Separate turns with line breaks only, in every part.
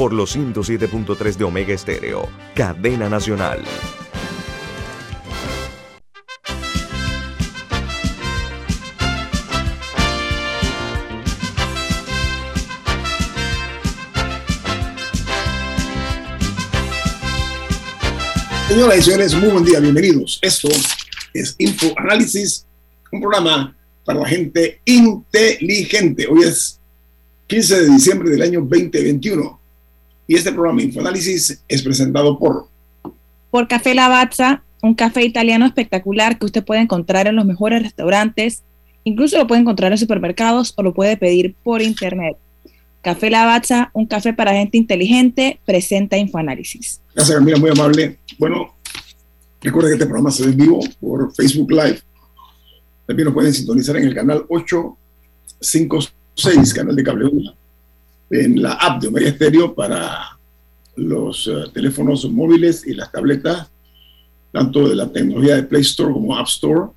por los 107.3 de Omega Estéreo, cadena nacional.
Señoras y señores, muy buen día, bienvenidos. Esto es Infoanálisis, un programa para la gente inteligente. Hoy es 15 de diciembre del año 2021. Y este programa Infoanálisis es presentado por...
Por Café Lavazza, un café italiano espectacular que usted puede encontrar en los mejores restaurantes, incluso lo puede encontrar en supermercados o lo puede pedir por internet. Café Lavazza, un café para gente inteligente, presenta Infoanálisis.
Gracias, Camila, muy amable. Bueno, recuerda que este programa se ve en vivo por Facebook Live. También nos pueden sintonizar en el canal 856 6, canal de cable 1, en la app de Omega Stereo para los eh, teléfonos móviles y las tabletas, tanto de la tecnología de Play Store como App Store.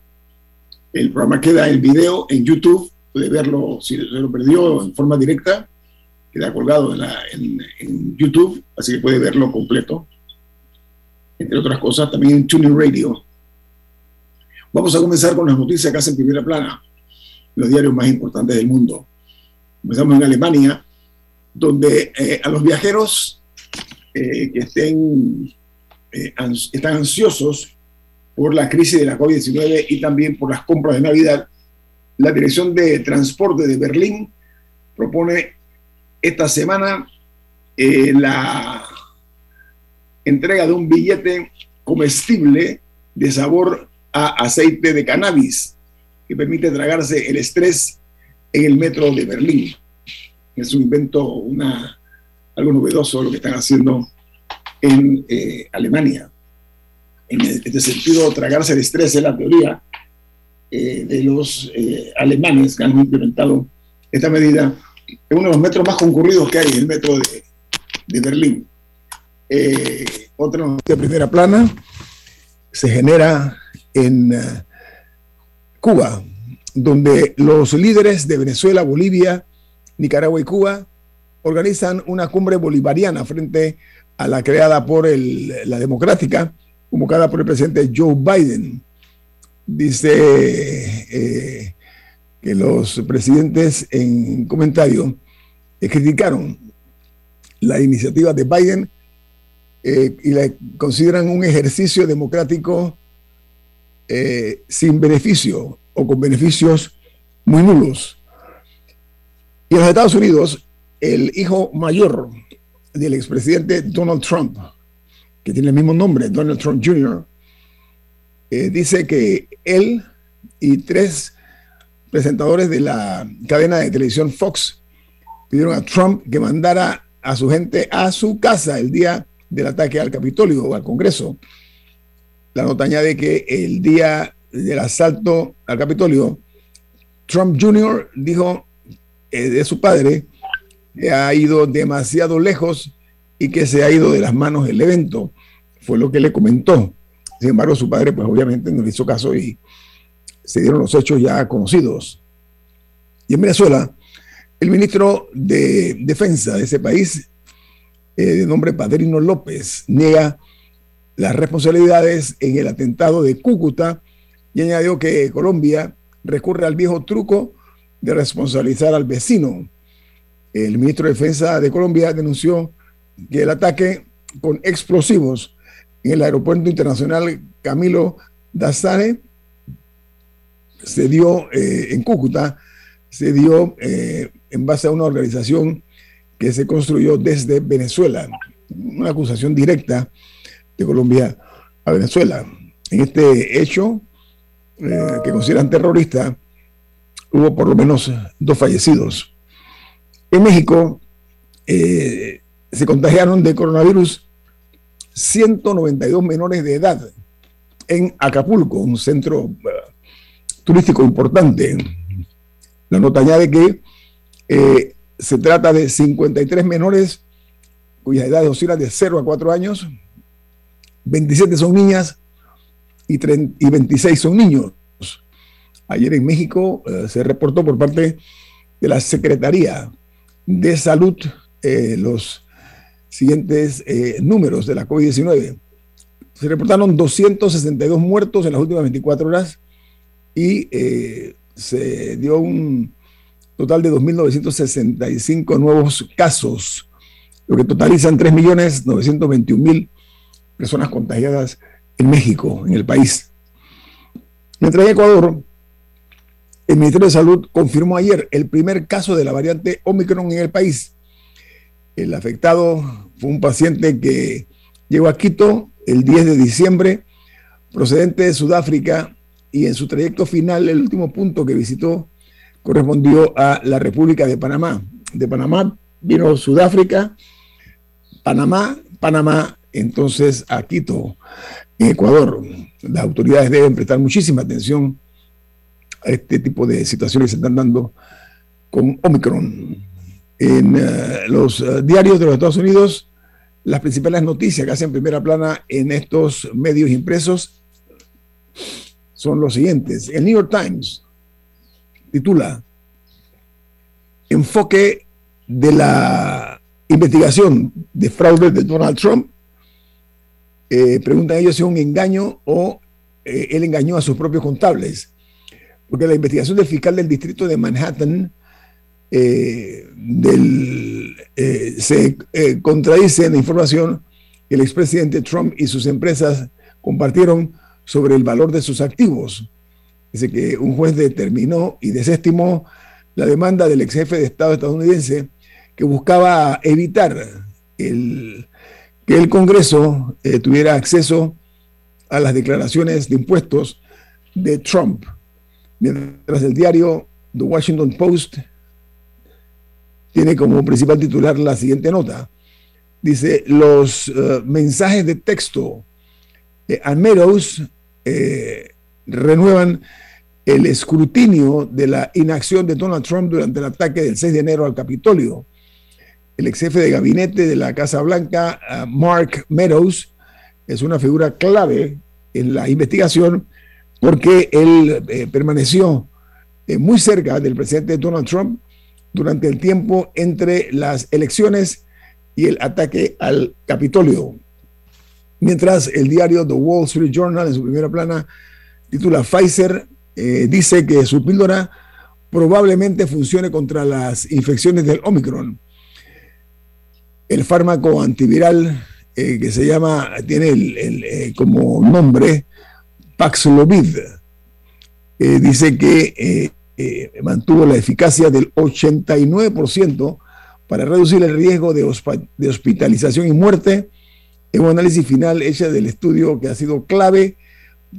El programa queda en video en YouTube, puede verlo si se lo perdió en forma directa, queda colgado en, en, YouTube, así que puede verlo completo. Entre otras cosas, también en Tuning Radio. Vamos a comenzar con las noticias que hacen primera plana, los diarios más importantes del mundo. Empezamos en Alemania, donde eh, a los viajeros eh, que estén, eh, están ansiosos por la crisis de la COVID-19 y también por las compras de Navidad, la Dirección de Transporte de Berlín propone esta semana la entrega de un billete comestible de sabor a aceite de cannabis que permite tragarse el estrés en el metro de Berlín. Es un invento, una, algo novedoso lo que están haciendo en eh, Alemania. En este sentido, tragarse el estrés es la teoría eh, de los eh, alemanes que han implementado esta medida en uno de los metros más concurridos que hay, el metro de, de Berlín. otra noticia primera plana se genera en Cuba, donde los líderes de Venezuela, Bolivia, Nicaragua y Cuba organizan una cumbre bolivariana frente a la creada por la democrática, convocada por el presidente Joe Biden. Dice eh, que los presidentes en comentario eh, criticaron la iniciativa de Biden eh, y la consideran un ejercicio democrático sin beneficio o con beneficios muy nulos. Y en los Estados Unidos, el hijo mayor del expresidente Donald Trump, que tiene el mismo nombre, Donald Trump Jr., eh, dice que él y tres presentadores de la cadena de televisión Fox pidieron a Trump que mandara a su gente a su casa el día del ataque al Capitolio o al Congreso. La nota añade que el día del asalto al Capitolio, Trump Jr. dijo de su padre ha ido demasiado lejos y que se ha ido de las manos el evento. Fue lo que le comentó. Sin embargo, su padre, pues obviamente no le hizo caso y se dieron los hechos ya conocidos. Y en Venezuela, el ministro de Defensa de ese país, eh, de nombre Padrino López, niega las responsabilidades en el atentado de Cúcuta y añadió que Colombia recurre al viejo truco de responsabilizar al vecino. El ministro de Defensa de Colombia denunció que el ataque con explosivos en el aeropuerto internacional Camilo Dazzare se dio eh, en Cúcuta, se dio eh, en base a una organización que se construyó desde Venezuela, una acusación directa de Colombia a Venezuela. En este hecho, eh, que consideran terrorista, hubo por lo menos dos fallecidos. En México, eh, se contagiaron de coronavirus 192 menores de edad en Acapulco, un centro eh, turístico importante. La nota añade que eh, se trata de 53 menores cuyas edades oscilan de 0 a 4 años, 27 son niñas y, 26 son niños. Ayer en México eh, se reportó por parte de la Secretaría de Salud los siguientes eh, números de la COVID-19. Se reportaron 262 muertos en las últimas 24 horas y eh, se dio un total de 2.965 nuevos casos, lo que totalizan 3.921.000 personas contagiadas en México, en el país. Mientras en Ecuador, el Ministerio de Salud confirmó ayer el primer caso de la variante Omicron en el país. El afectado fue un paciente que llegó a Quito el 10 de diciembre, procedente de Sudáfrica, y en su trayecto final, el último punto que visitó correspondió a la República de Panamá. De Panamá vino Sudáfrica, Panamá, Panamá, entonces a Quito, Ecuador. Las autoridades deben prestar muchísima atención a este tipo de situaciones que se están dando con Omicron en eh, los eh, diarios de los Estados Unidos, las principales noticias que hacen primera plana en estos medios impresos son los siguientes. El New York Times titula Enfoque de la investigación de fraude de Donald Trump. Eh, preguntan ellos si es un engaño o él engañó a sus propios contables. Porque la investigación del fiscal del distrito de Manhattan eh, eh, se eh, contradice en la información que el expresidente Trump y sus empresas compartieron sobre el valor de sus activos. Dice que un juez determinó y desestimó la demanda del ex jefe de Estado estadounidense que buscaba evitar que el Congreso tuviera acceso a las declaraciones de impuestos de Trump. Mientras el diario The Washington Post tiene como principal titular la siguiente nota. Dice, los eh, mensajes de texto de Meadows eh, renuevan el escrutinio de la inacción de Donald Trump durante el ataque del 6 de enero al Capitolio. El ex jefe de gabinete de la Casa Blanca, eh, Mark Meadows, es una figura clave en la investigación porque él permaneció muy cerca del presidente Donald Trump durante el tiempo entre las elecciones y el ataque al Capitolio. Mientras el diario The Wall Street Journal en su primera plana titula Pfizer eh, dice que su píldora probablemente funcione contra las infecciones del Omicron. El fármaco antiviral eh, que se llama, tiene el, eh, como nombre Paxlovid, dice que eh, mantuvo la eficacia del 89% para reducir el riesgo de, hospitalización y muerte en un análisis final hecha del estudio que ha sido clave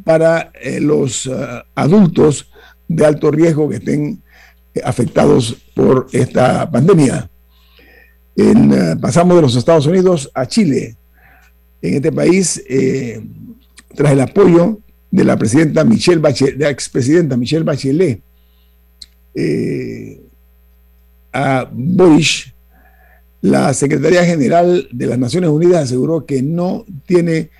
para eh, los ah, adultos de alto riesgo que estén eh, afectados por esta pandemia. Ah, pasamos de los Estados Unidos a Chile. En este país, tras el apoyo de la presidenta Michelle Bachelet, la expresidenta Michelle Bachelet, eh, a Bush, la Secretaría General de las Naciones Unidas aseguró que no tiene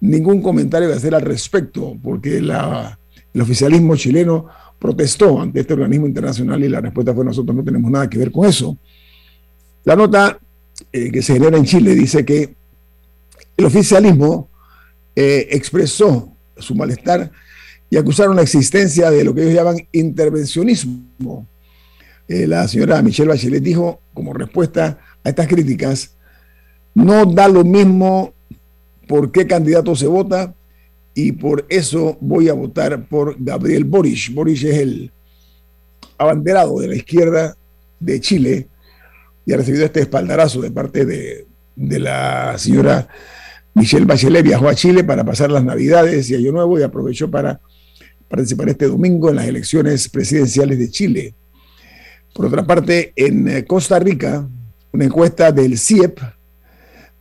ningún comentario que hacer al respecto, porque el oficialismo chileno protestó ante este organismo internacional y la respuesta fue nosotros no tenemos nada que ver con eso. La nota eh, que se genera en Chile dice que el oficialismo eh, expresó su malestar y acusaron la existencia de lo que ellos llaman intervencionismo. Eh, la señora Michelle Bachelet dijo, como respuesta a estas críticas, no da lo mismo por qué candidato se vota y por eso voy a votar por Gabriel Boric. Boric es el abanderado de la izquierda de Chile y ha recibido este espaldarazo de parte de, de la señora Michelle Bachelet. Viajó a Chile para pasar las Navidades y Año Nuevo y aprovechó para participar este domingo en las elecciones presidenciales de Chile. Por otra parte, en eh, Costa Rica, una encuesta del CIEP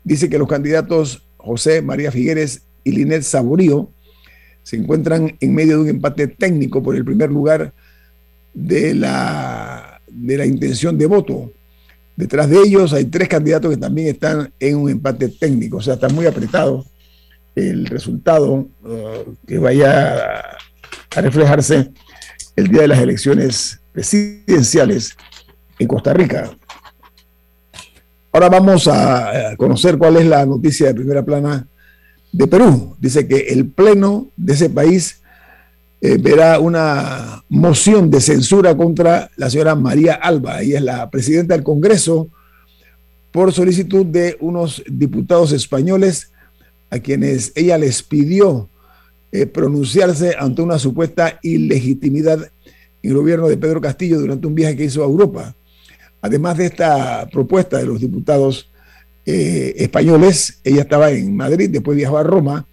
dice que los candidatos José María Figueres y Linet Saborío se encuentran en medio de un empate técnico por el primer lugar de la, de la intención de voto. Detrás de ellos hay tres candidatos que también están en un empate técnico, o sea, está muy apretado el resultado uh, que vaya a reflejarse el día de las elecciones presidenciales en Costa Rica. Ahora vamos a conocer cuál es la noticia de primera plana de Perú. Dice que el Pleno de ese país eh, verá una moción de censura contra la señora María Alba. Ella es la presidenta del Congreso por solicitud de unos diputados españoles a quienes ella les pidió eh, pronunciarse ante una supuesta ilegitimidad en el gobierno de Pedro Castillo durante un viaje que hizo a Europa. Además de esta propuesta de los diputados eh, españoles, ella estaba en Madrid, después viajó a Roma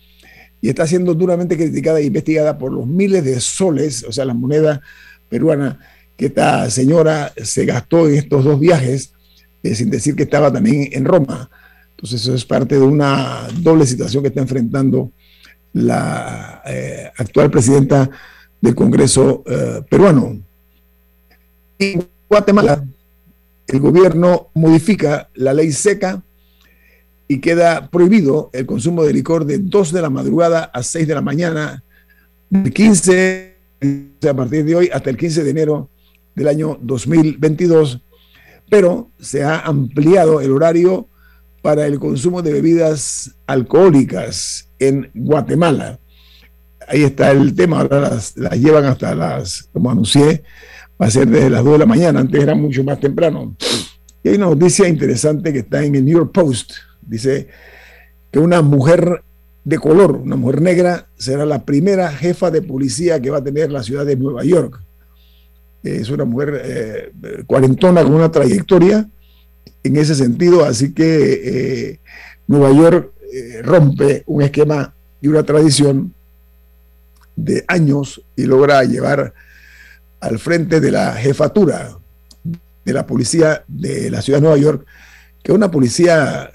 y está siendo duramente criticada e investigada por los miles de soles, o sea, la moneda peruana que esta señora se gastó en estos dos viajes, eh, sin decir que estaba también en Roma. Entonces eso es parte de una doble situación que está enfrentando la eh, actual presidenta del Congreso eh, peruano. En Guatemala, el gobierno modifica la ley seca y queda prohibido el consumo de licor de 2 de la madrugada a 6 de la mañana, del 15, a partir de hoy hasta el 15 de enero del año 2022, pero se ha ampliado el horario para el consumo de bebidas alcohólicas en Guatemala. Ahí está el tema, ahora las, llevan hasta las, como anuncié, va a ser desde las 2 de la mañana, antes era mucho más temprano. Y hay una noticia interesante que está en el New York Post, Dice que una mujer de color, una mujer negra, será la primera jefa de policía que va a tener la ciudad de Nueva York. Es una mujer eh, cuarentona con una trayectoria en ese sentido, así que eh, Nueva York eh, rompe un esquema y una tradición de años y logra llevar al frente de la jefatura de la policía de la ciudad de Nueva York, que una policía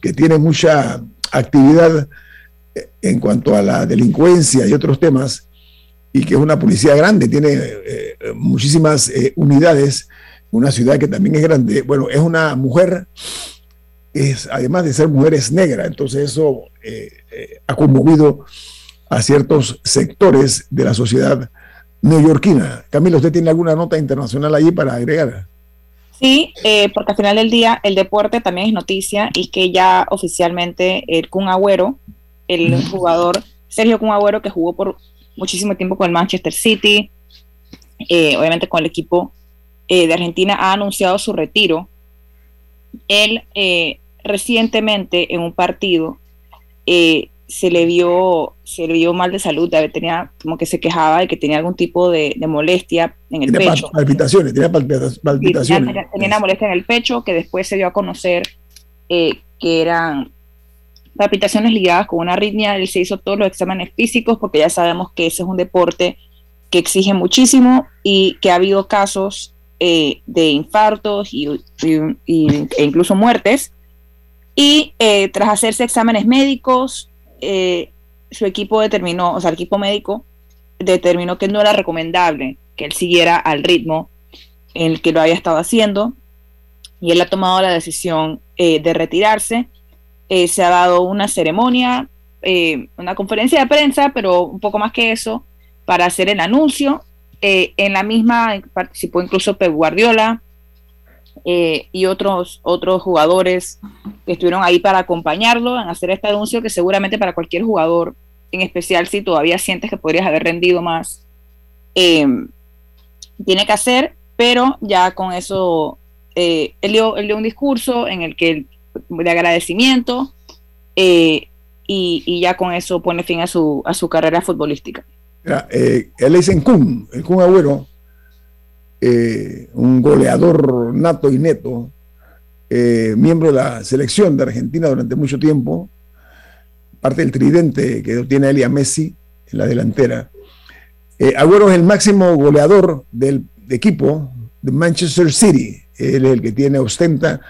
que tiene mucha actividad en cuanto a la delincuencia y otros temas, y que es una policía grande, tiene eh, muchísimas eh, unidades, una ciudad que también es grande. Bueno, es una mujer, es, además de ser mujer, es negra, entonces eso eh, ha conmovido a ciertos sectores de la sociedad neoyorquina. Camilo, ¿usted tiene alguna nota internacional allí para agregar?
Sí, eh, porque al final del día el deporte también es noticia y que ya oficialmente el Kun Agüero, el jugador Sergio Kun Agüero, que jugó por muchísimo tiempo con el Manchester City, eh, obviamente con el equipo eh, de Argentina, ha anunciado su retiro. Él recientemente en un partido se le vio se le vio mal de salud, tenía como que se quejaba de que tenía algún tipo de, molestia en el pecho.
Palpitaciones, tenía palpitaciones.
Tenía, una molestia en el pecho que después se dio a conocer eh, que eran palpitaciones ligadas con una arritmia. Él se hizo todos los exámenes físicos porque ya sabemos que ese es un deporte que exige muchísimo y que ha habido casos eh, de infartos y, e incluso muertes. Y eh, tras hacerse exámenes médicos, eh, su equipo determinó, o sea, el equipo médico determinó que no era recomendable que él siguiera al ritmo en el que lo había estado haciendo y él ha tomado la decisión eh, de retirarse. Eh, se ha dado una ceremonia, una conferencia de prensa, pero un poco más que eso, para hacer el anuncio. en la misma participó incluso Pep Guardiola, eh, y otros, otros jugadores que estuvieron ahí para acompañarlo en hacer este anuncio que seguramente para cualquier jugador, en especial si todavía sientes que podrías haber rendido más, eh, tiene que hacer, pero ya con eso, eh, él, dio, un discurso en el que de agradecimiento y, y, ya con eso pone fin a su, a su carrera futbolística.
él le dicen Kun, el Kun Agüero, eh, un goleador nato y neto, eh, miembro de la selección de Argentina durante mucho tiempo, parte del tridente que tiene Elia Messi en la delantera. Eh, Agüero es el máximo goleador del equipo de Manchester City. Él es el que tiene, ostenta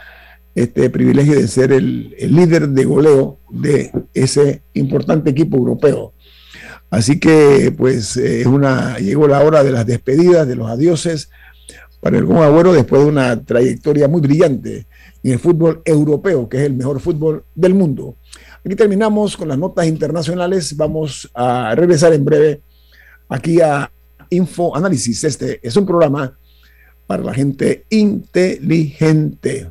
este privilegio de ser el, líder de goleo de ese importante equipo europeo. Así que, pues, es una, llegó la hora de las despedidas, de los adioses para el Kun Agüero después de una trayectoria muy brillante en el fútbol europeo, que es el mejor fútbol del mundo. Aquí terminamos con las notas internacionales. Vamos a regresar en breve aquí a Info Análisis. Este es un programa para la gente inteligente.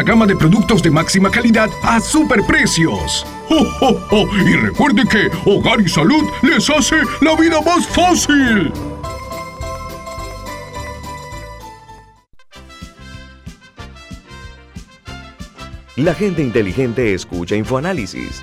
gama de productos de máxima calidad a superprecios. ¡Oh, Y recuerde que Hogar y Salud les hace la vida más fácil.
La gente inteligente escucha InfoAnálisis.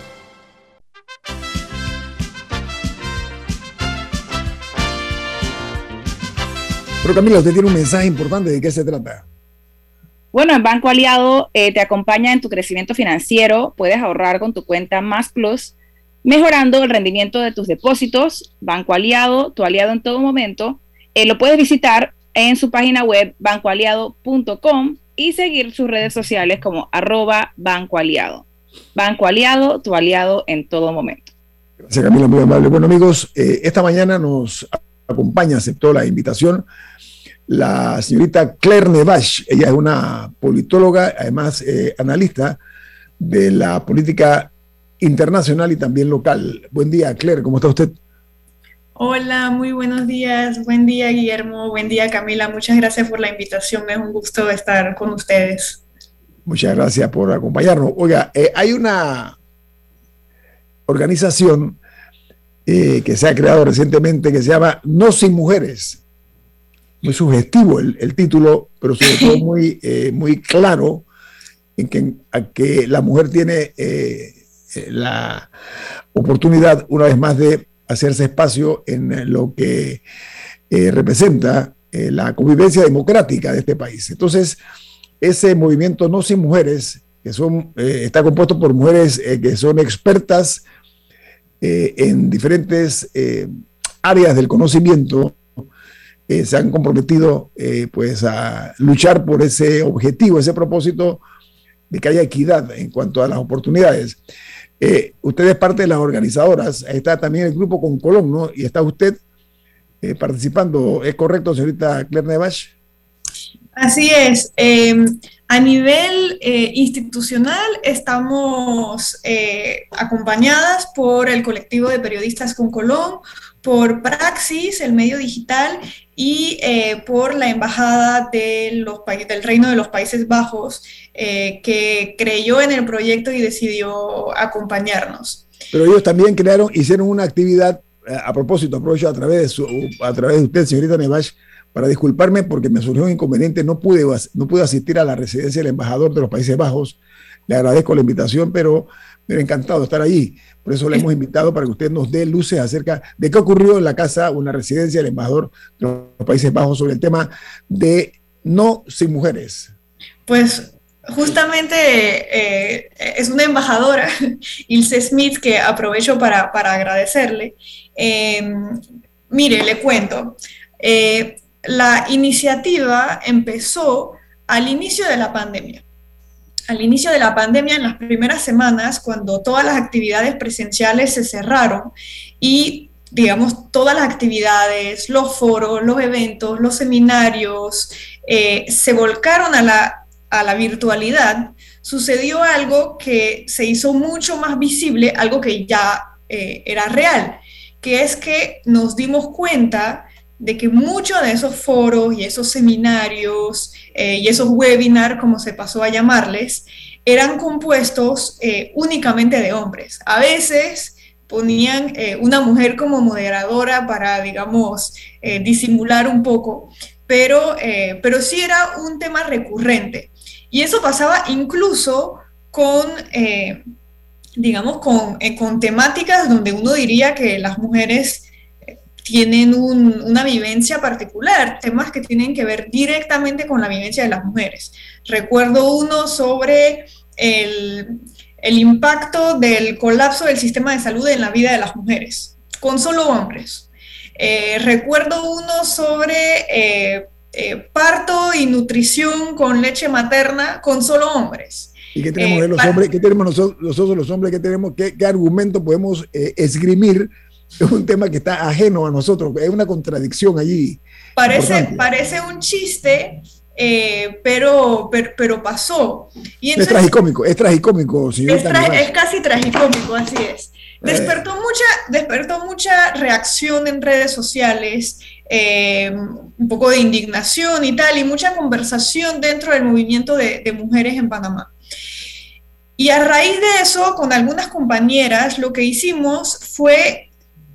Pero Camila, usted tiene un mensaje importante. ¿De qué se trata?
Bueno, el Banco Aliado eh, te acompaña en tu crecimiento financiero. Puedes ahorrar con tu cuenta Más Plus, mejorando el rendimiento de tus depósitos. Banco Aliado, tu aliado en todo momento. Eh, lo puedes visitar en su página web bancoaliado.com y seguir sus redes sociales como arroba Banco Aliado. Banco Aliado, tu aliado en todo momento.
Gracias Camila, muy amable. Bueno amigos, eh, esta mañana nos acompaña, aceptó la invitación la señorita Claire Nevash. Ella es una politóloga, además eh, analista de la política internacional y también local. Buen día, Claire, ¿cómo está usted?
Hola, muy buenos días. Buen día, Guillermo. Buen día, Camila. Muchas gracias por la invitación. Es un gusto estar con ustedes.
Muchas gracias por acompañarnos. Oiga, eh, hay una organización eh, que se ha creado recientemente que se llama No Sin Mujeres muy sugestivo el, título, pero sobre todo muy, eh, muy claro en que, que la mujer tiene eh, la oportunidad, una vez más, de hacerse espacio en lo que representa la convivencia democrática de este país. Entonces, ese movimiento No Sin Mujeres, que son, está compuesto por mujeres que son expertas en diferentes áreas del conocimiento, eh, se han comprometido eh, pues a luchar por ese objetivo, ese propósito de que haya equidad en cuanto a las oportunidades. Eh, usted es parte de las organizadoras, está también el grupo con Colón, ¿no? Y está usted participando, ¿es correcto, señorita Claire Nevash?
Así es. A nivel institucional estamos acompañadas por el colectivo de periodistas con Colón, por Praxis, el medio digital, y eh, por la Embajada del Reino de los Países Bajos, eh, que creyó en el proyecto y decidió acompañarnos.
Pero ellos también crearon, hicieron una actividad, eh, a propósito, aprovecho a través de, su, a través de usted, señorita Nevash, para disculparme porque me surgió un inconveniente, no pude, no pude asistir a la residencia del embajador de los Países Bajos. Le agradezco la invitación, pero me ha encantado estar allí. Por eso le hemos invitado para que usted nos dé luces acerca de qué ocurrió en la casa o una residencia del embajador de los Países Bajos sobre el tema de no sin mujeres.
Pues justamente eh, es una embajadora, Ilse Smith, que aprovecho para, para agradecerle. Em, mire, le cuento. Eh, la iniciativa empezó al inicio de la pandemia. Al inicio de la pandemia, en las primeras semanas, cuando todas las actividades presenciales se cerraron y digamos, todas las actividades, los foros, los eventos, los seminarios, eh, se volcaron a la, a la virtualidad, sucedió algo que se hizo mucho más visible, algo que ya eh, era real, que es que nos dimos cuenta de que muchos de esos foros y esos seminarios eh, y esos webinars, como se pasó a llamarles, eran compuestos eh, únicamente de hombres. A veces ponían eh, una mujer como moderadora para, digamos, disimular un poco, pero, pero sí era un tema recurrente. Y eso pasaba incluso con digamos, con, con, temáticas donde uno diría que las mujeres tienen una vivencia particular, temas que tienen que ver directamente con la vivencia de las mujeres. Recuerdo uno sobre el, impacto del colapso del sistema de salud en la vida de las mujeres, con solo hombres. Eh, recuerdo uno sobre eh, eh, parto y nutrición con leche materna con solo hombres.
¿Y qué tenemos de los hombres? ¿Qué tenemos nosotros, los hombres? ¿Qué tenemos? ¿Qué, qué argumento podemos esgrimir es un tema que está ajeno a nosotros, hay una contradicción allí.
Parece, parece un chiste, eh, pero, pero, pasó.
Y es tragicómico, es tragicómico,
señor. Es, casi tragicómico, así es. Despertó, mucha, despertó mucha reacción en redes sociales, eh, un poco de indignación y tal, y mucha conversación dentro del movimiento de, de mujeres en Panamá. Y a raíz de eso, con algunas compañeras, lo que hicimos fue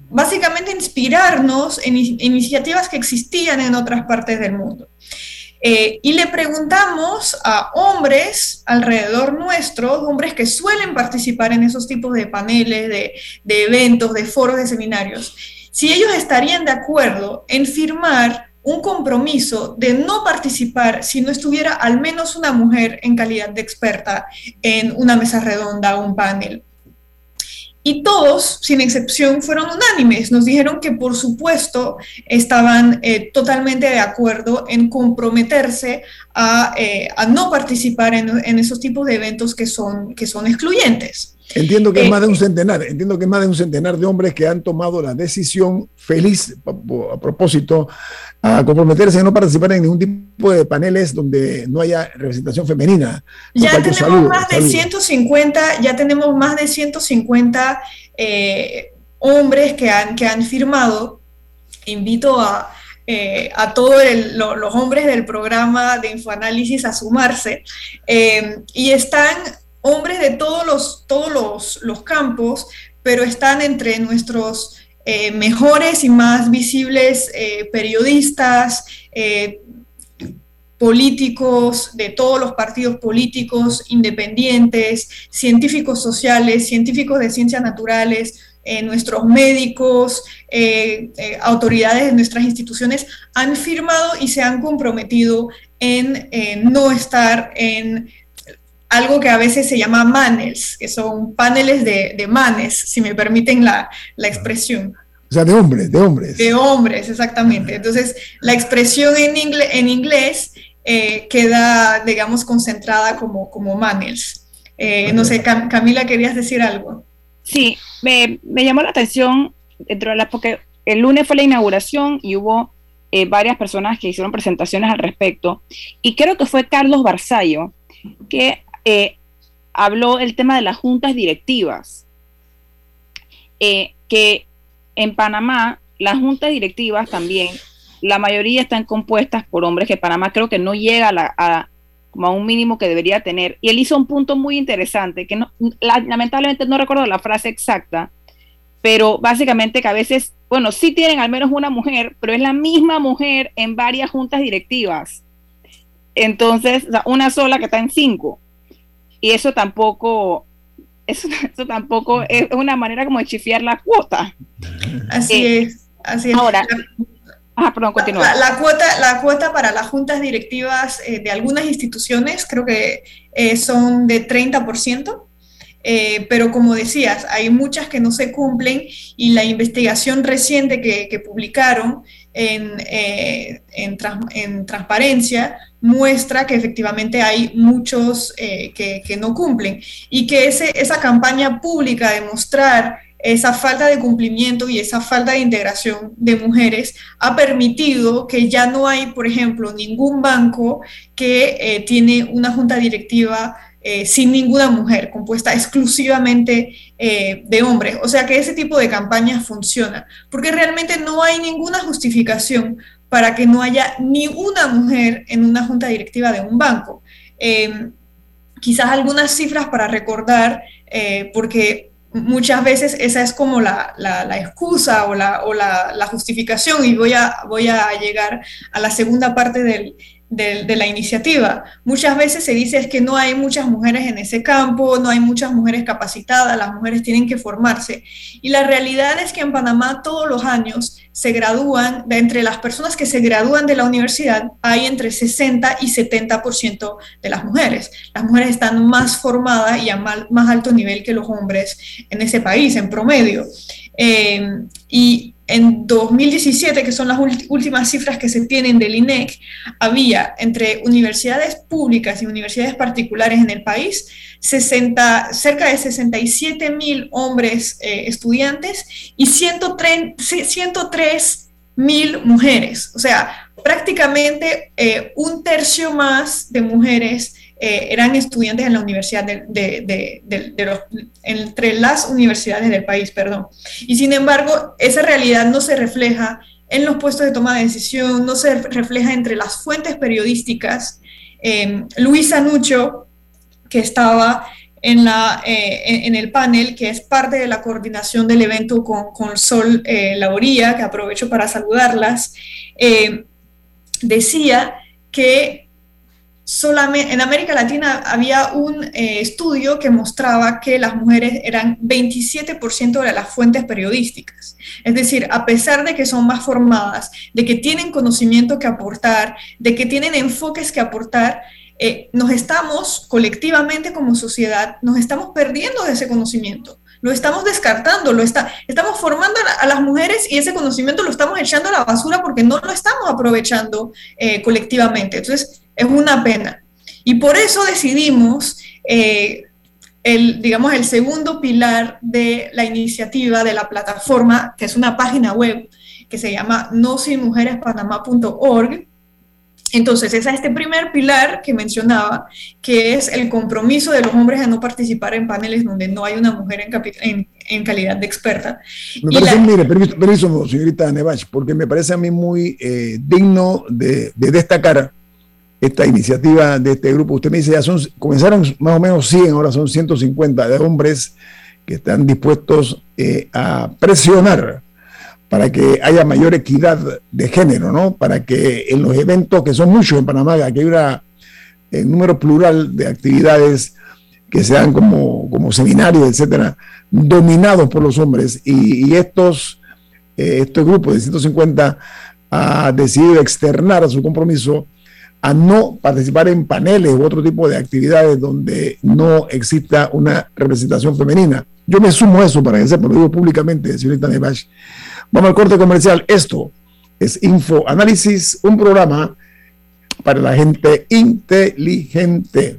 básicamente inspirarnos en iniciativas que existían en otras partes del mundo. Eh, y le preguntamos a hombres alrededor nuestro, hombres que suelen participar en esos tipos de paneles, de, de eventos, de foros, de seminarios, si ellos estarían de acuerdo en firmar un compromiso de no participar si no estuviera al menos una mujer en calidad de experta en una mesa redonda o un panel. Y todos, sin excepción, fueron unánimes. Nos dijeron que, por supuesto, estaban eh, totalmente de acuerdo en comprometerse a, eh, no participar en, esos tipos de eventos que son, que son excluyentes.
Entiendo que es más de un eh, centenar, entiendo que es más de un centenar de hombres que han tomado la decisión feliz a propósito a comprometerse a no participar en ningún tipo de paneles donde no haya representación femenina.
Ya tenemos más de 150, ya tenemos más de 150 eh, hombres que han, que han firmado. Invito a, eh, a todos los hombres del programa de Infoanálisis a sumarse. y están hombres de todos los, todos los, campos, pero están entre nuestros eh, mejores y más visibles eh, periodistas, eh, políticos de todos los partidos políticos, independientes, científicos sociales, científicos de ciencias naturales, nuestros médicos, autoridades de nuestras instituciones han firmado y se han comprometido en no estar en algo que a veces se llama manes, que son paneles de, manes, si me permiten la, expresión.
O sea, de hombres, de hombres.
De hombres, exactamente. Entonces, la expresión en, en inglés eh, queda, digamos, concentrada como, como manes. Eh, no sé, Camila, ¿querías decir algo?
Sí, me, llamó la atención dentro de la, porque el lunes fue la inauguración y hubo eh, varias personas que hicieron presentaciones al respecto. Y creo que fue Carlos Barzallo, que eh, habló el tema de las juntas directivas, eh, que en Panamá las juntas directivas también la mayoría están compuestas por hombres que Panamá creo que no llega a, la, a, un mínimo que debería tener. Y él hizo un punto muy interesante, que no, lamentablemente no recuerdo la frase exacta, pero básicamente que a veces, bueno, sí tienen al menos una mujer, pero es la misma mujer en varias juntas directivas. Entonces, una sola que está en cinco. Y eso tampoco, eso, tampoco es una manera como de chifiar la cuota.
Así eh, es, así es.
Ahora, Ah, perdón, continúa.
La, cuota, la cuota para las juntas directivas eh, de algunas instituciones creo que eh, son de 30%, eh, pero como decías, hay muchas que no se cumplen y la investigación reciente que, publicaron en, en, transparencia muestra que efectivamente hay muchos que, que, no cumplen y que ese, esa campaña pública de mostrar esa falta de cumplimiento y esa falta de integración de mujeres ha permitido que ya no hay, por ejemplo, ningún banco que eh, tiene una junta directiva eh, sin ninguna mujer, compuesta exclusivamente eh, de hombres. O sea que ese tipo de campañas funciona, porque realmente no hay ninguna justificación para que no haya ni una mujer en una junta directiva de un banco. quizás algunas cifras para recordar, porque muchas veces esa es como la, excusa o, la, justificación y voy a llegar a la segunda parte del, de, la iniciativa. Muchas veces se dice es que no hay muchas mujeres en ese campo, no hay muchas mujeres capacitadas, las mujeres tienen que formarse. Y la realidad es que en Panamá todos los años se gradúan, de entre las personas que se gradúan de la universidad, hay entre 60 y 70% de las mujeres. Las mujeres están más formadas y a más alto nivel que los hombres en ese país, en promedio. Eh, y en 2017, que son las últimas cifras que se tienen del INEC, había entre universidades públicas y universidades particulares en el país 60, cerca de 67 mil hombres eh, estudiantes y 103 mil mujeres. O sea, prácticamente eh, un tercio más de mujeres eh, eran estudiantes en la universidad de, entre las universidades del país, perdón. Y sin embargo, esa realidad no se refleja en los puestos de toma de decisión, no se refleja entre las fuentes periodísticas. Eh, Luis Anucho, que estaba eh, en, el panel, que es parte de la coordinación del evento con, Sol eh, Lauría, que aprovecho para saludarlas, decía que solamente en América Latina había un eh, estudio que mostraba que las mujeres eran 27% de las fuentes periodísticas. Es decir, a pesar de que son más formadas, de que tienen conocimiento que aportar, de que tienen enfoques que aportar, eh, nos estamos colectivamente como sociedad, nos estamos perdiendo de ese conocimiento. Lo estamos descartando, lo está, estamos formando a, las mujeres y ese conocimiento lo estamos echando a la basura porque no lo estamos aprovechando eh, colectivamente. Entonces, es una pena. Y por eso decidimos, eh, el, digamos, el segundo pilar de la iniciativa de la plataforma, que es una página web que se llama nosinmujerespanamá.org. Entonces, es a este primer pilar que mencionaba, que es el compromiso de los hombres a no participar en paneles donde no hay una mujer en, en, calidad de experta.
Me parece, mire, permiso, señorita Nevash, porque me parece a mí muy eh, digno de, de destacar esta iniciativa de este grupo. Usted me dice, ya son, comenzaron más o menos 100, ahora son 150 de hombres que están dispuestos eh, a presionar para que haya mayor equidad de género, ¿no? Para que en los eventos, que son muchos en Panamá, que hay un eh, número plural de actividades que sean como, como seminarios, etcétera, dominados por los hombres. Y, estos, eh, este grupo de 150 ha decidido externar su compromiso a no participar en paneles u otro tipo de actividades donde no exista una representación femenina. Yo me sumo a eso para que sepa, digo públicamente, señorita Nevash. Vamos al corte comercial. Esto es Info Análisis, un programa para la gente inteligente.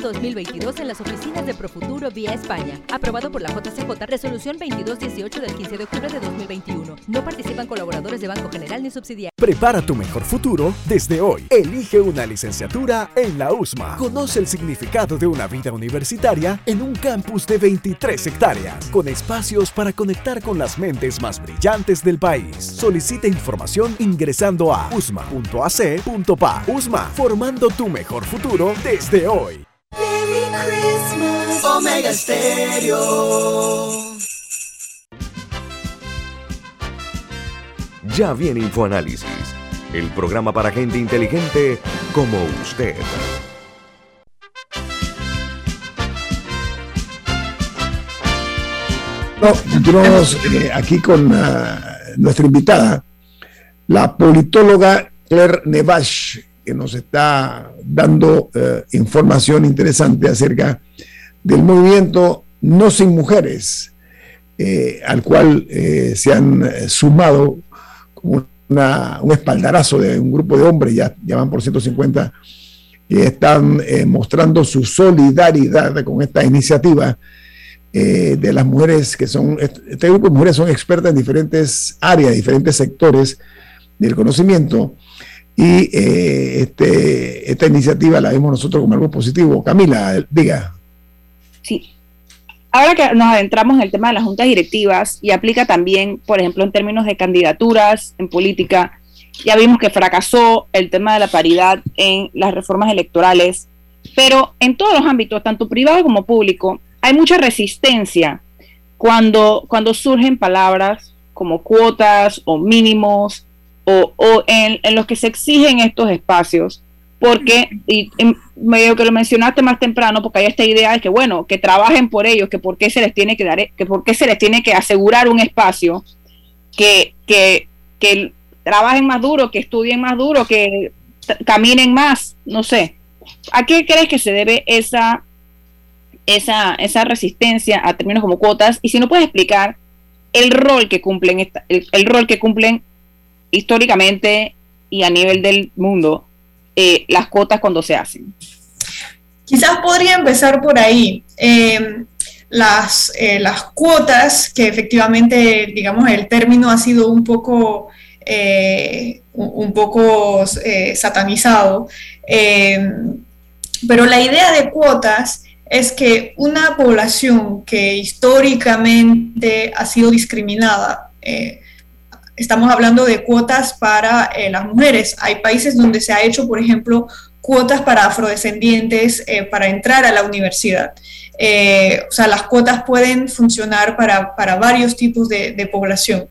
2022 en las oficinas de Profuturo vía España. Aprobado por la JCJ, resolución 2218 del 15 de octubre de 2021. No participan colaboradores de Banco General ni subsidiarios.
Prepara tu mejor futuro desde hoy. Elige una licenciatura en la USMA. Conoce el significado de una vida universitaria en un campus de 23 hectáreas, con espacios para conectar con las mentes más brillantes del país. Solicita información ingresando a usma.ac.pa. USMA, formando tu mejor futuro desde hoy.
Omega Stereo.
Ya viene InfoAnálisis, el programa para gente inteligente como usted.
No, continuamos eh, aquí con ah, nuestra invitada, la politóloga Claire Nevash, que nos está dando eh, información interesante acerca del movimiento No Sin Mujeres, eh, al cual se han sumado como un espaldarazo de un grupo de hombres, ya, ya van por 150, que están mostrando su solidaridad con esta iniciativa eh, de las mujeres que son, este grupo de mujeres son expertas en diferentes áreas, diferentes sectores del conocimiento. Y eh, este, esta iniciativa la vemos nosotros como algo positivo. Camila, diga.
Sí. Ahora que nos adentramos en el tema de las juntas directivas y aplica también, por ejemplo, en términos de candidaturas en política, ya vimos que fracasó el tema de la paridad en las reformas electorales, pero en todos los ámbitos, tanto privado como público, hay mucha resistencia cuando, cuando surgen palabras como cuotas o mínimos o, en, los que se exigen estos espacios, porque, y, medio que lo mencionaste más temprano, porque hay esta idea de que, bueno, que trabajen por ellos, que por qué se les tiene que dar, que por qué se les tiene que asegurar un espacio, que, que, que trabajen más duro, que estudien más duro, que caminen más, no sé. ¿A qué crees que se debe esa esa, esa resistencia a términos como cuotas y si no puedes explicar el rol que cumplen el, rol que cumplen históricamente y a nivel del mundo eh, las cuotas cuando se hacen.
Quizás podría empezar por ahí. Em, las, eh, las cuotas, que efectivamente, digamos, el término ha sido un poco, eh, un poco satanizado, em, pero la idea de cuotas es que una población que históricamente ha sido discriminada, eh, estamos hablando de cuotas para eh, las mujeres. Hay países donde se ha hecho, por ejemplo, cuotas para afrodescendientes eh, para entrar a la universidad. o sea, las cuotas pueden funcionar para, varios tipos de, de población.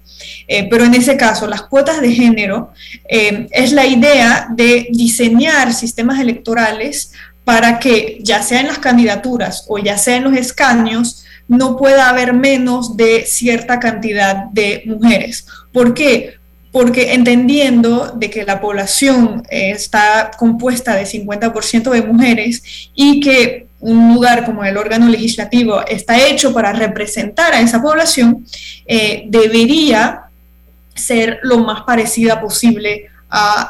pero en ese caso, las cuotas de género es la idea de diseñar sistemas electorales para que ya sea en las candidaturas o ya sea en los escaños, no pueda haber menos de cierta cantidad de mujeres. ¿Por qué? Porque entendiendo de que la población eh, está compuesta de 50% de mujeres y que un lugar como el órgano legislativo está hecho para representar a esa población, eh, debería ser lo más parecida posible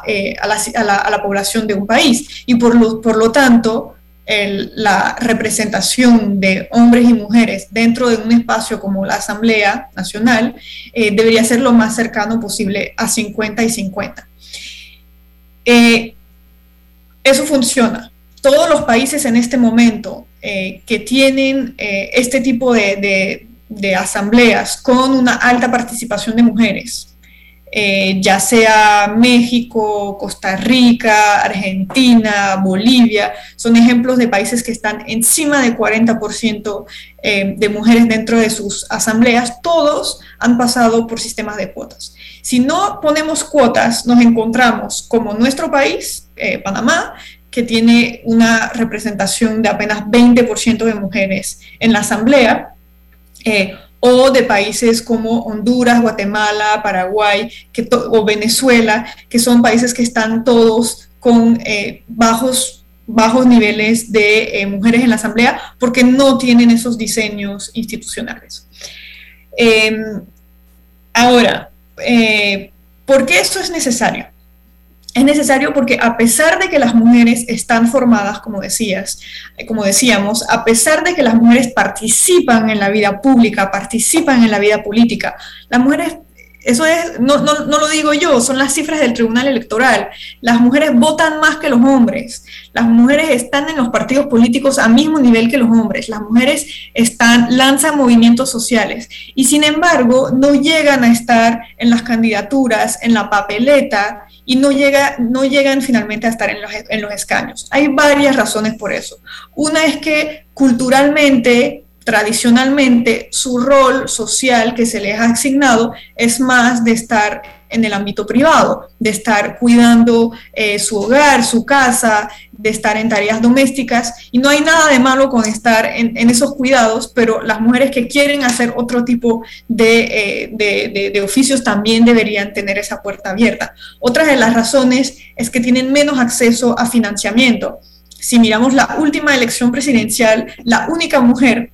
eh, a, la, población de un país. Y por lo, por lo tanto, la representación de hombres y mujeres dentro de un espacio como la Asamblea Nacional eh, debería ser lo más cercano posible a 50 y 50. Eh, eso funciona. Todos los países en este momento que tienen este tipo de, de asambleas con una alta participación de mujeres, eh, ya sea México, Costa Rica, Argentina, Bolivia, son ejemplos de países que están encima del 40% eh, de mujeres dentro de sus asambleas, todos han pasado por sistemas de cuotas. Si no ponemos cuotas, nos encontramos como nuestro país, eh, Panamá, que tiene una representación de apenas 20% de mujeres en la Asamblea, eh, o de países como Honduras, Guatemala, Paraguay o Venezuela, que son países que están todos con eh, bajos, bajos niveles de eh, mujeres en la Asamblea porque no tienen esos diseños institucionales. Em, ahora, ¿por qué esto es necesario? Es necesario porque a pesar de que las mujeres están formadas, como decías, como decíamos, a pesar de que las mujeres participan en la vida pública, participan en la vida política, las mujeres eso es, no, no, no, lo digo yo, son las cifras del Tribunal Electoral. Las mujeres votan más que los hombres. Las mujeres están en los partidos políticos a mismo nivel que los hombres. Las mujeres están, lanzan movimientos sociales. Y sin embargo, no llegan a estar en las candidaturas, en la papeleta, y no, llega, no llegan finalmente a estar en los, en los escaños. Hay varias razones por eso. Una es que culturalmente tradicionalmente su rol social que se les ha asignado es más de estar en el ámbito privado, de estar cuidando eh, su hogar, su casa, de estar en tareas domésticas. Y no hay nada de malo con estar en, esos cuidados, pero las mujeres que quieren hacer otro tipo eh, de, de, oficios también deberían tener esa puerta abierta. Otra de las razones es que tienen menos acceso a financiamiento. Si miramos la última elección presidencial, la única mujer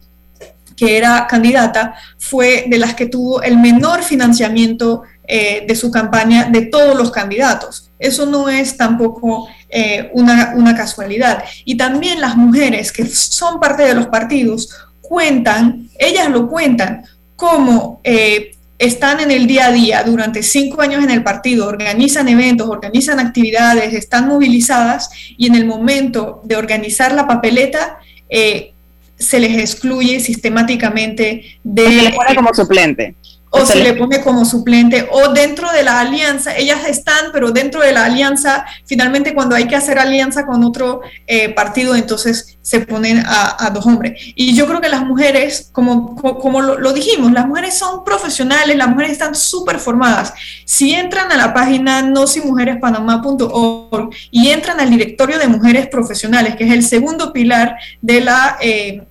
que era candidata, fue de las que tuvo el menor financiamiento eh, de su campaña de todos los candidatos. Eso no es tampoco eh, una, casualidad. Y también las mujeres que son parte de los partidos cuentan, ellas lo cuentan, como eh, están en el día a día durante cinco años en el partido, organizan eventos, organizan actividades, están movilizadas y en el momento de organizar la papeleta, se les excluye sistemáticamente de...
Se les pone como suplente.
O se, le pone como suplente, o dentro de la alianza, ellas están, pero dentro de la alianza, finalmente cuando hay que hacer alianza con otro eh, partido, entonces se ponen a, dos hombres. Y yo creo que las mujeres, como, como, lo, dijimos, las mujeres son profesionales, las mujeres están súper formadas. Si entran a la página nosimujerespanamá.org y entran al directorio de mujeres profesionales, que es el segundo pilar de la... Eh,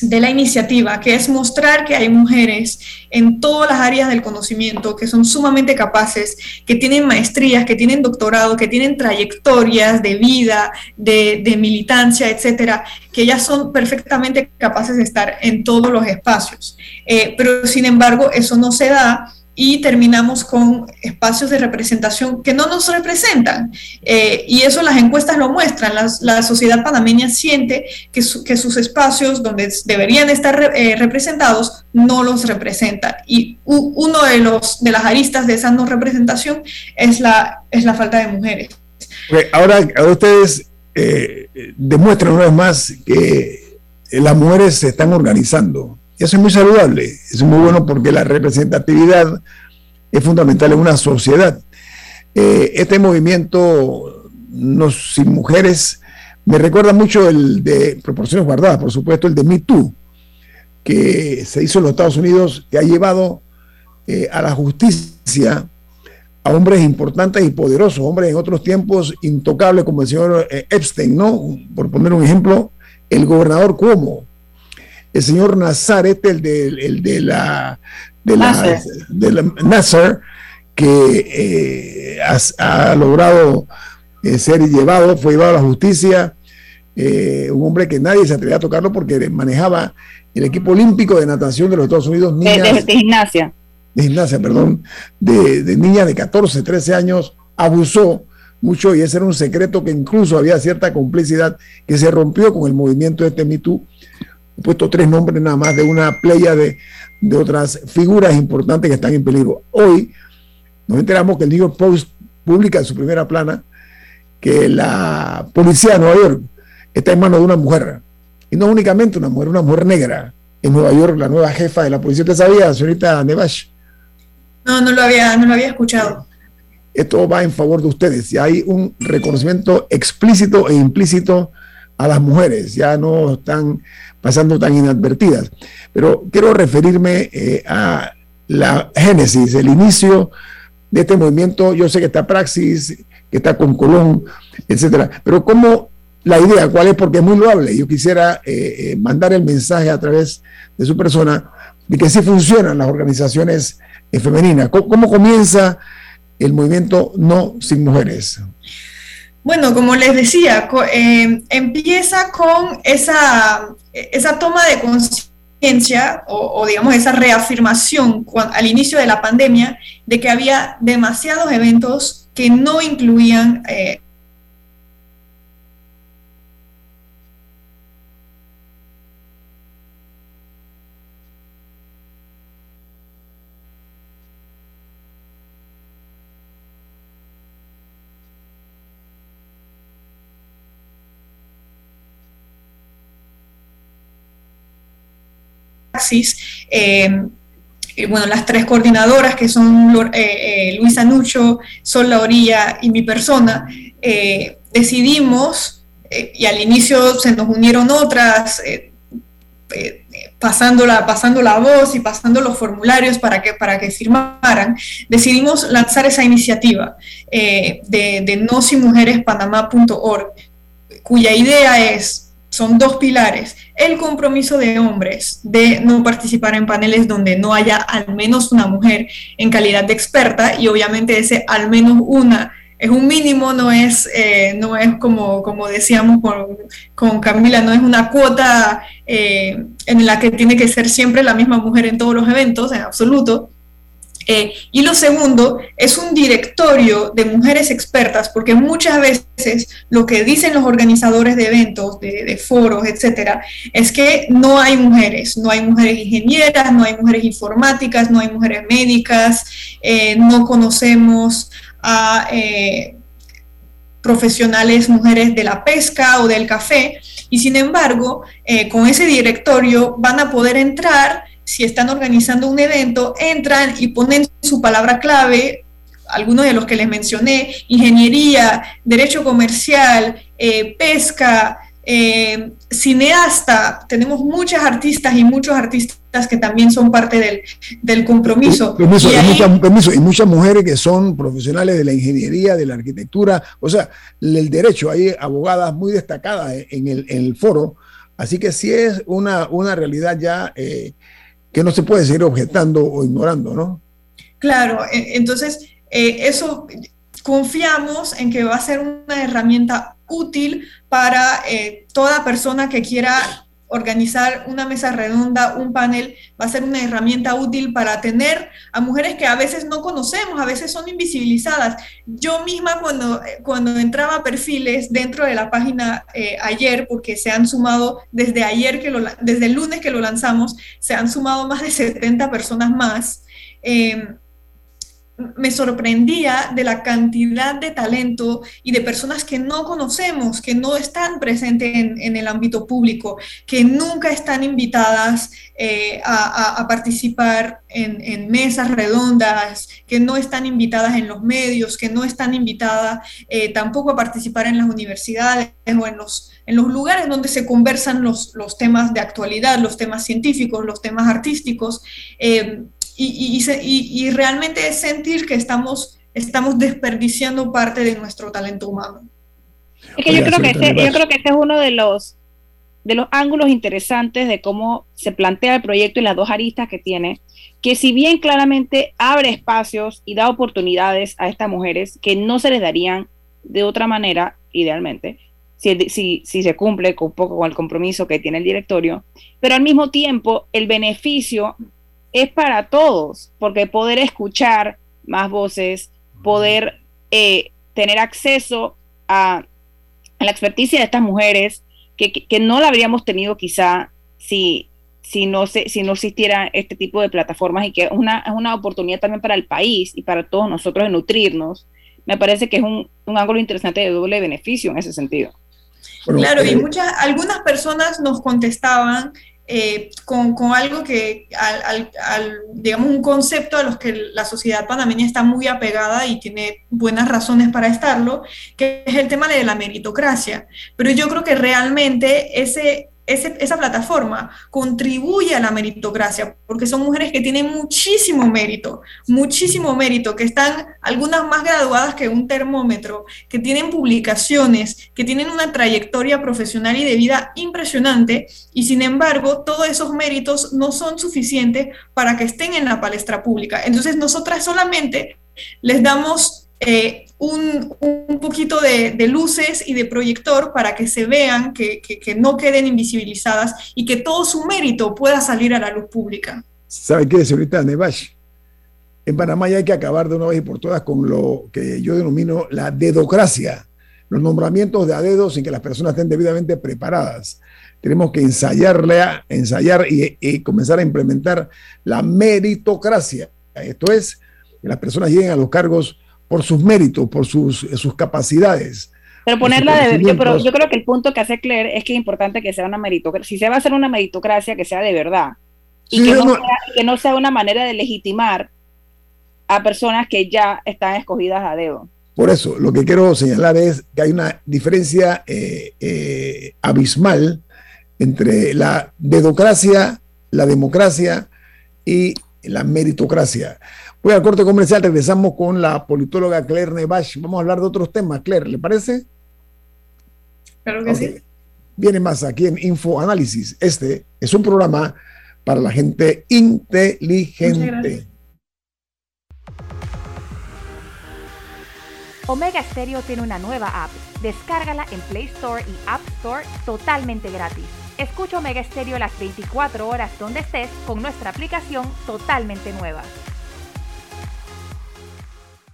de la iniciativa, que es mostrar que hay mujeres en todas las áreas del conocimiento que son sumamente capaces, que tienen maestrías, que tienen doctorado, que tienen trayectorias de vida, de, militancia, etcétera, que ellas son perfectamente capaces de estar en todos los espacios. Eh, pero sin embargo, eso no se da y terminamos con espacios de representación que no nos representan. Eh, y eso las encuestas lo muestran. La, sociedad panameña siente que, que, sus espacios donde deberían estar eh, representados no los representa. Y uno de, los, de las aristas de esa no representación es la, es la falta de mujeres.
ahora, ustedes eh, demuestran una vez más que las mujeres se están organizando eso es muy saludable, es muy bueno porque la representatividad es fundamental en una sociedad. Eh, este movimiento nos, sin mujeres me recuerda mucho el de proporciones guardadas, por supuesto, el de Me Too, que se hizo en los Estados Unidos, que ha llevado eh, a la justicia a hombres importantes y poderosos, hombres en otros tiempos intocables, como el señor eh, Epstein, ¿no? Por poner un ejemplo, el gobernador Cuomo, el señor Nazaret, el de, el de la de la, de que eh, ha, logrado eh, ser llevado, fue llevado a la justicia, eh, un hombre que nadie se atrevía a tocarlo porque manejaba el equipo olímpico de natación de los Estados Unidos.
Niñas, de, gimnasia.
De gimnasia, perdón, de, de niñas de 14, 13 años, abusó mucho y ese era un secreto que incluso había cierta complicidad que se rompió con el movimiento de este Me He puesto tres nombres nada más de una playa de, otras figuras importantes que están en peligro. Hoy nos enteramos que el New York Post publica en su primera plana que la policía de Nueva York está en manos de una mujer. Y no únicamente una mujer, una mujer negra. En Nueva York, la nueva jefa de la policía. ¿Te sabía, señorita Nevash?
No, no lo había, no lo había escuchado.
Esto va en favor de ustedes. Y hay un reconocimiento explícito e implícito a las mujeres. Ya no están pasando tan inadvertidas. Pero quiero referirme eh, a la génesis, el inicio de este movimiento. Yo sé que está Praxis, que está con Colón, etcétera. Pero ¿cómo la idea, cuál es, porque es muy loable. Yo quisiera eh, eh, mandar el mensaje a través de su persona de que sí funcionan las organizaciones femeninas. ¿Cómo, comienza el movimiento No Sin Mujeres?
Bueno, como les decía, empieza con esa, esa toma de conciencia o, digamos esa reafirmación al inicio de la pandemia de que había demasiados eventos que no incluían Eh, bueno, las tres coordinadoras que son eh, eh, Luisa Nucho, Sol La Orilla y mi persona, decidimos, y al inicio se nos unieron otras, pasando, la, pasando la voz y pasando los formularios para que, para que firmaran, decidimos lanzar esa iniciativa de, de nosimujerespanamá.org, cuya idea es son dos pilares. El compromiso de hombres de no participar en paneles donde no haya al menos una mujer en calidad de experta y obviamente ese al menos una es un mínimo, no es, eh, no es como, como decíamos con, con Camila, no es una cuota eh, en la que tiene que ser siempre la misma mujer en todos los eventos, en absoluto, eh, y lo segundo es un directorio de mujeres expertas, porque muchas veces lo que dicen los organizadores de eventos, de, foros, etcétera, es que no hay mujeres, no hay mujeres ingenieras, no hay mujeres informáticas, no hay mujeres médicas, eh, no conocemos a eh, profesionales mujeres de la pesca o del café, y sin embargo, con ese directorio van a poder entrar si están organizando un evento, entran y ponen su palabra clave, algunos de los que les mencioné, ingeniería, derecho comercial, eh, pesca, eh, cineasta, tenemos muchas artistas y muchos artistas que también son parte del, compromiso.
y, muchas mujeres que son profesionales de la ingeniería, de la arquitectura, o sea, el derecho, hay abogadas muy destacadas en el, foro, así que sí es una, una realidad ya eh, que no se puede seguir objetando o ignorando, ¿no?
Claro, e, entonces eh, eso confiamos en que va a ser una herramienta útil para eh, toda persona que quiera organizar una mesa redonda, un panel, va a ser una herramienta útil para tener a mujeres que a veces no conocemos, a veces son invisibilizadas. Yo misma cuando, cuando entraba a perfiles dentro de la página eh, ayer, porque se han sumado desde ayer, que lo, desde el lunes que lo lanzamos, se han sumado más de 70 personas más. Eh, me sorprendía de la cantidad de talento y de personas que no conocemos, que no están presentes en, el ámbito público, que nunca están invitadas eh, a, participar en, mesas redondas, que no están invitadas en los medios, que no están invitadas eh, tampoco a participar en las universidades o en los, en los lugares donde se conversan los, los temas de actualidad, los temas científicos, los temas artísticos. Eh, y, y, y, realmente es sentir que estamos, estamos desperdiciando parte de nuestro talento humano.
Es que yo creo que, este, yo creo que este es uno de los, de los ángulos interesantes de cómo se plantea el proyecto y las dos aristas que tiene, que si bien claramente abre espacios y da oportunidades a estas mujeres que no se les darían de otra manera, idealmente, si, si, si, se cumple con un poco con el compromiso que tiene el directorio, pero al mismo tiempo el beneficio es para todos, porque poder escuchar más voces, poder eh, tener acceso a, la experticia de estas mujeres, que, no la habríamos tenido quizá si, si, no, se, si no existiera este tipo de plataformas y que es una, es una oportunidad también para el país y para todos nosotros de nutrirnos, me parece que es un, un ángulo interesante de doble beneficio en ese sentido.
claro, y eh, muchas, algunas personas nos contestaban eh, con, algo que, al, digamos, un concepto a los que la sociedad panameña está muy apegada y tiene buenas razones para estarlo, que es el tema de la meritocracia. Pero yo creo que realmente ese, esa plataforma contribuye a la meritocracia, porque son mujeres que tienen muchísimo mérito, muchísimo mérito, que están algunas más graduadas que un termómetro, que tienen publicaciones, que tienen una trayectoria profesional y de vida impresionante, y sin embargo, todos esos méritos no son suficientes para que estén en la palestra pública. Entonces, nosotras solamente les damos eh, un, poquito de, luces y de proyector para que se vean, que, no queden invisibilizadas y que todo su mérito pueda salir a la luz pública.
¿Sabe qué, señorita Nevash? En Panamá ya hay que acabar de una vez y por todas con lo que yo denomino la dedocracia, los nombramientos de a dedo sin que las personas estén debidamente preparadas. Tenemos que ensayarla, ensayar y, y comenzar a implementar la meritocracia. Esto es, que las personas lleguen a los cargos por sus méritos, por sus, sus capacidades.
Pero ponerla de, yo, pero yo creo que el punto que hace Claire es que es importante que sea una meritocracia. Si se va a hacer una meritocracia, que sea de verdad. Y que, no, sea, que no sea una manera de legitimar a personas que ya están escogidas a dedo.
Por eso, lo que quiero señalar es que hay una diferencia eh, eh, abismal entre la dedocracia, la democracia y la meritocracia. Voy al corte comercial, regresamos con la politóloga Claire Nevash. Vamos a hablar de otros temas. Claire, ¿le parece?
Claro que sí.
Viene más aquí en Info Análisis. Este es un programa para la gente inteligente.
Omega Stereo tiene una nueva app. Descárgala en Play Store y App Store totalmente gratis. Escucha Omega Stereo las 24 horas donde estés con nuestra aplicación totalmente nueva.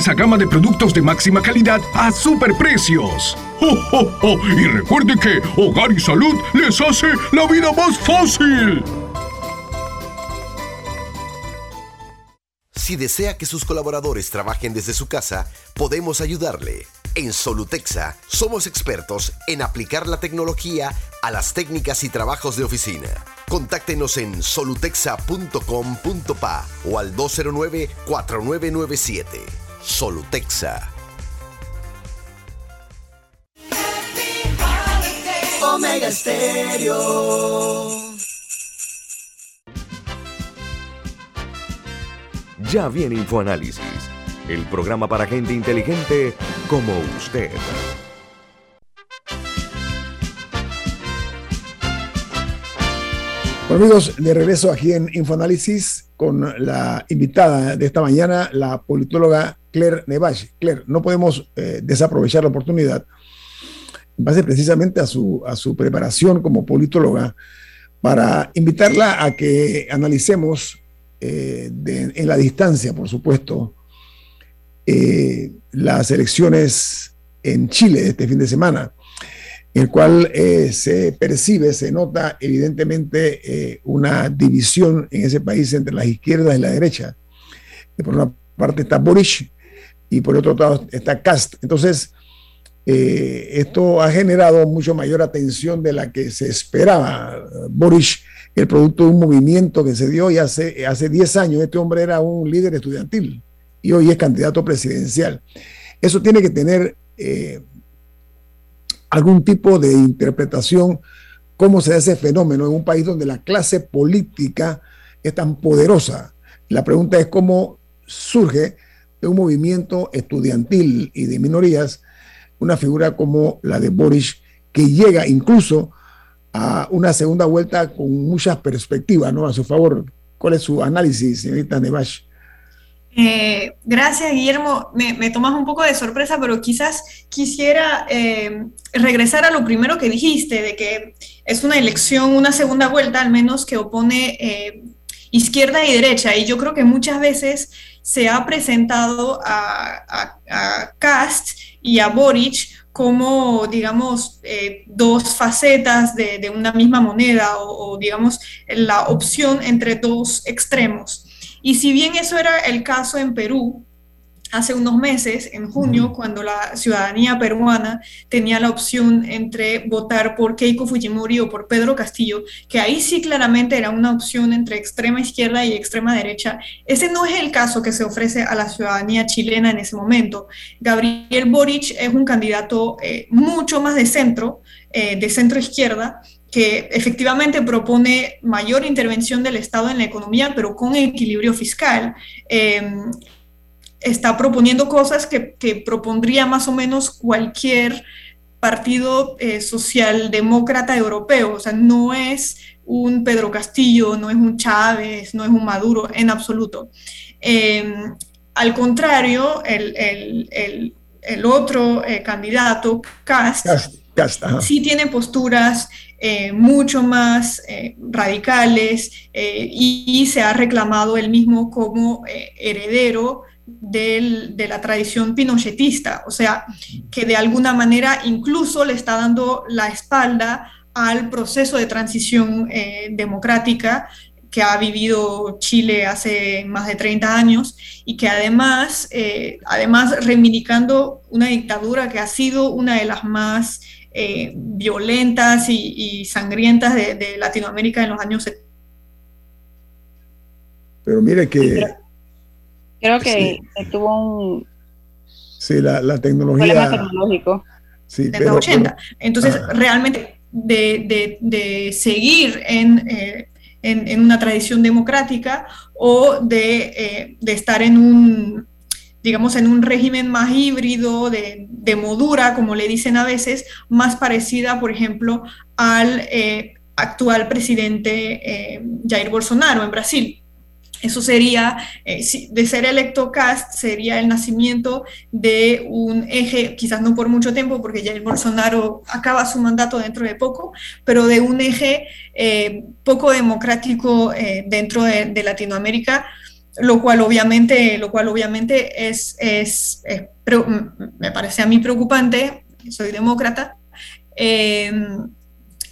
extensa gama de productos de máxima calidad a superprecios. ¡Oh, Y recuerde que Hogar y Salud les hace la vida más fácil.
Si desea que sus colaboradores trabajen desde su casa, podemos ayudarle. En Solutexa somos expertos en aplicar la tecnología a las técnicas y trabajos de oficina. Contáctenos en solutexa.com.pa o al 209-4997. Solutexa.
Omega Stereo.
Ya viene InfoAnálisis, el programa para gente inteligente como usted.
Bueno, amigos, de regreso aquí en Infoanálisis con la invitada de esta mañana, la politóloga Claire Nevache. Claire, no podemos eh, desaprovechar la oportunidad, en base precisamente a su, a su preparación como politóloga, para invitarla a que analicemos eh, en la distancia, por supuesto, eh, las elecciones en Chile este fin de semana el cual eh, se percibe, se nota evidentemente eh, una división en ese país entre las izquierdas y la derecha. por una parte está Boris y por otro lado está Cast. Entonces, eh, esto ha generado mucho mayor atención de la que se esperaba. Boris, el producto de un movimiento que se dio y hace, hace 10 años este hombre era un líder estudiantil y hoy es candidato presidencial. Eso tiene que tener algún tipo de interpretación cómo se da ese fenómeno en un país donde la clase política es tan poderosa. La pregunta es cómo surge de un movimiento estudiantil y de minorías una figura como la de Boris, que llega incluso a una segunda vuelta con muchas perspectivas ¿no? a su favor. ¿Cuál es su análisis, señorita Nevash?
Eh, gracias, Guillermo. Me, tomas un poco de sorpresa, pero quizás quisiera eh, regresar a lo primero que dijiste, de que es una elección, una segunda vuelta al menos, que opone eh, izquierda y derecha. Y yo creo que muchas veces se ha presentado a, a Cast y a Boric como, digamos, eh, dos facetas de, una misma moneda o, digamos, la opción entre dos extremos. Y si bien eso era el caso en Perú, hace unos meses, en junio, cuando la ciudadanía peruana tenía la opción entre votar por Keiko Fujimori o por Pedro Castillo, que ahí sí claramente era una opción entre extrema izquierda y extrema derecha, ese no es el caso que se ofrece a la ciudadanía chilena en ese momento. Gabriel Boric es un candidato eh, mucho más de centro, eh, de centro izquierda, que efectivamente propone mayor intervención del Estado en la economía, pero con equilibrio fiscal. Em, está proponiendo cosas que, propondría más o menos cualquier partido eh, socialdemócrata europeo. O sea, no es un Pedro Castillo, no es un Chávez, no es un Maduro, en absoluto. Em, al contrario, el, otro eh, candidato, Cast, sí tiene posturas eh, mucho más radicales y, se ha reclamado él mismo como heredero de la tradición pinochetista, o sea, que de alguna manera incluso le está dando la espalda al proceso de transición eh, democrática que ha vivido Chile hace más de 30 años y que además, eh, además reivindicando una dictadura que ha sido una de las más eh, violentas y, sangrientas de, de, Latinoamérica en los años 70.
Pero mire que
Creo que tuvo un...
Sí, la, la tecnología...
tecnológico.
Sí, de los 80. Entonces, realmente, de, de, seguir en, eh, en, en, una tradición democrática o de, eh, de, estar en un, digamos, en un régimen más híbrido, de, de modura, como le dicen a veces, más parecida, por ejemplo, al eh, actual presidente Jair Bolsonaro en Brasil. Eso sería, eh, de ser electo Cast, sería el nacimiento de un eje, quizás no por mucho tiempo, porque ya Bolsonaro acaba su mandato dentro de poco, pero de un eje eh, poco democrático eh, dentro de, Latinoamérica, lo cual obviamente, lo cual obviamente es, es, me parece a mí preocupante, soy demócrata.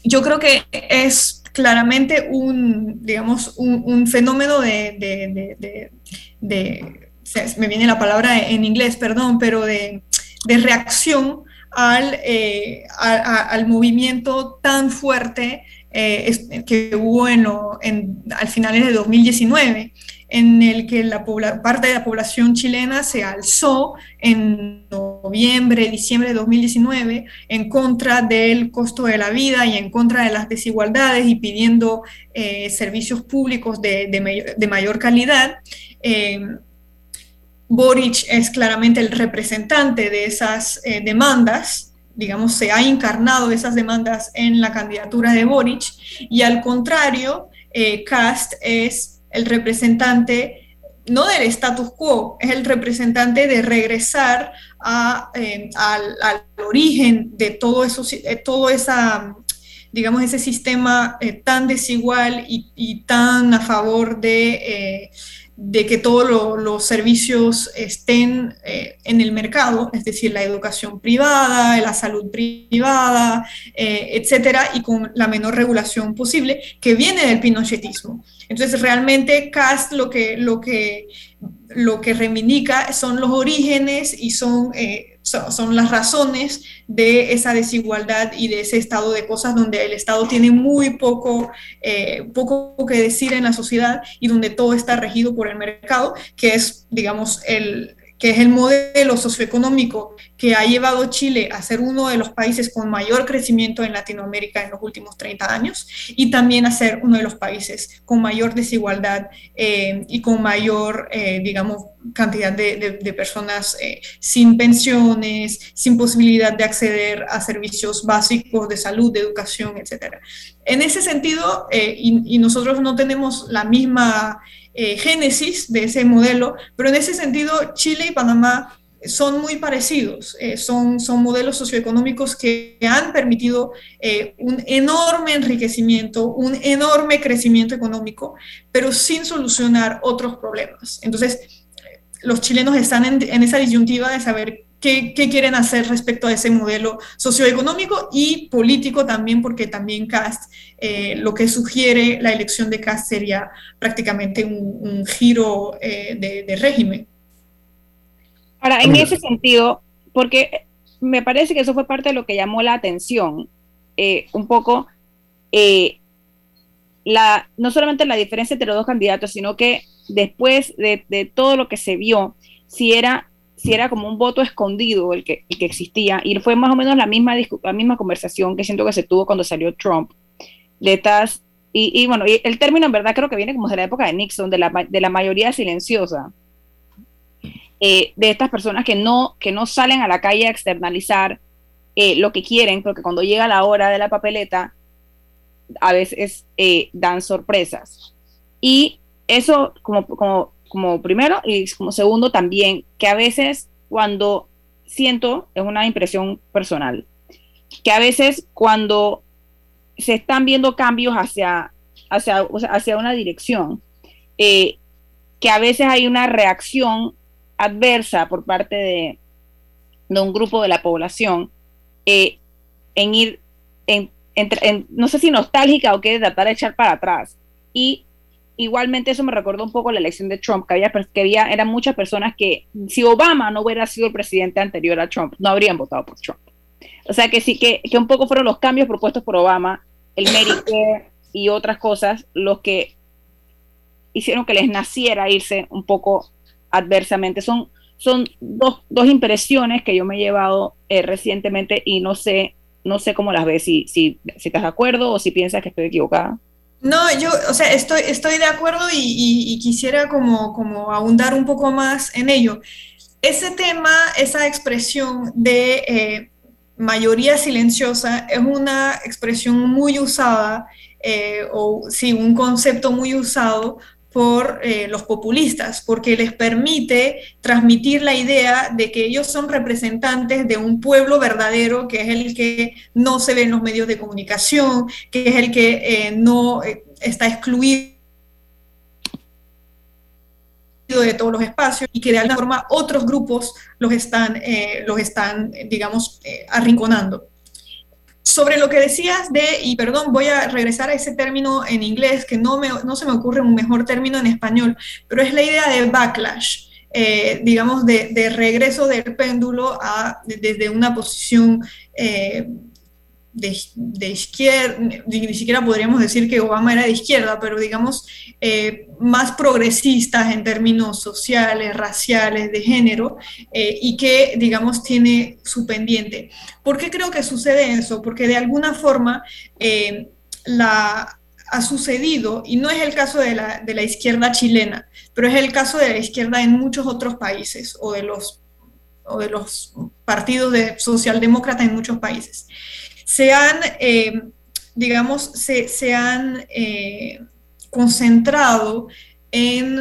yo creo que es claramente un, digamos, un, fenómeno de, me viene la palabra en inglés, perdón, pero de, reacción al, eh, al movimiento tan fuerte eh, que hubo en, en, al finales de 2019 en el que la parte de la población chilena se alzó en noviembre, diciembre de 2019 en contra del costo de la vida y en contra de las desigualdades y pidiendo eh, servicios públicos de, mayor, calidad. Eh, Boric es claramente el representante de esas eh, demandas, digamos, se ha encarnado esas demandas en la candidatura de Boric y al contrario, Cast es el representante no del status quo, es el representante de regresar eh, al, origen de todo eso, todo esa, digamos, ese sistema eh, tan desigual y, tan a favor de, eh, de que todos los servicios estén en el mercado, es decir, la educación privada, la salud privada, etcétera, y con la menor regulación posible, que viene del pinochetismo. Entonces, realmente Cast lo que, lo que, lo que reivindica son los orígenes y son, eh, son, las razones de esa desigualdad y de ese estado de cosas donde el Estado tiene muy poco, eh, poco que decir en la sociedad y donde todo está regido por el mercado, que es, digamos, el, que es el modelo socioeconómico que ha llevado Chile a ser uno de los países con mayor crecimiento en Latinoamérica en los últimos 30 años y también a ser uno de los países con mayor desigualdad eh, y con mayor, eh, digamos, cantidad de, personas eh, sin pensiones, sin posibilidad de acceder a servicios básicos de salud, de educación, etc. En ese sentido, y, y nosotros no tenemos la misma eh, génesis de ese modelo, pero en ese sentido Chile y Panamá son muy parecidos, eh, son, son modelos socioeconómicos que han permitido eh, un enorme enriquecimiento, un enorme crecimiento económico, pero sin solucionar otros problemas. Entonces, los chilenos están en, esa disyuntiva de saber qué, quieren hacer respecto a ese modelo socioeconómico y político también, porque también Cast, eh, lo que sugiere la elección de Cast sería prácticamente un, giro de, de, régimen.
Ahora, en ese sentido, porque me parece que eso fue parte de lo que llamó la atención, un poco la, no solamente la diferencia entre los dos candidatos, sino que después de, todo lo que se vio, si era, si era como un voto escondido el que, que existía, y fue más o menos la misma, la misma conversación que siento que se tuvo cuando salió Trump, de estas, y, bueno, el término en verdad creo que viene como de la época de Nixon, de la, de la mayoría silenciosa, eh, de estas personas que no, que no salen a la calle a externalizar eh, lo que quieren, porque cuando llega la hora de la papeleta, a veces eh, dan sorpresas. Y eso como, como, como primero y como segundo también, que a veces cuando siento, es una impresión personal, que a veces cuando se están viendo cambios hacia, hacia, hacia una dirección, eh, que a veces hay una reacción adversa por parte de, de un grupo de la población eh, en ir en no sé si nostálgica o qué, tratar de echar para atrás. Y igualmente eso me recordó un poco la elección de Trump, que había, que había eran muchas personas que si Obama no hubiera sido el presidente anterior a Trump, no habrían votado por Trump. O sea que sí, que, que un poco fueron los cambios propuestos por Obama, el Medicare y otras cosas, los que hicieron que les naciera irse un poco adversamente. Son, son dos, dos impresiones que yo me he llevado eh, recientemente y no sé no sé cómo las ves, si, si, si estás de acuerdo o si piensas que estoy equivocada.
No, yo, o sea, estoy, estoy de acuerdo y, quisiera como, como ahondar un poco más en ello. Ese tema, esa expresión de eh, mayoría silenciosa es una expresión muy usada, eh, o sí, un concepto muy usado por eh, los populistas, porque les permite transmitir la idea de que ellos son representantes de un pueblo verdadero, que es el que no se ve en los medios de comunicación, que es el que eh, no eh, está excluido de todos los espacios y que de alguna forma otros grupos los están, los están digamos, arrinconando sobre lo que decías de, y perdón, voy a regresar a ese término en inglés, que no, me, no se me ocurre un mejor término en español, pero es la idea de backlash, eh, digamos, de, regreso del péndulo a, desde una posición eh, de, izquierda, ni, siquiera podríamos decir que Obama era de izquierda, pero digamos eh, más progresistas en términos sociales, raciales, de género, eh, y que digamos tiene su pendiente. ¿Por qué creo que sucede eso? Porque de alguna forma eh, ha sucedido, y no es el caso de la, de la izquierda chilena, pero es el caso de la izquierda en muchos otros países o de los o de los partidos de socialdemócratas en muchos países se han, eh, digamos, se, han eh, concentrado en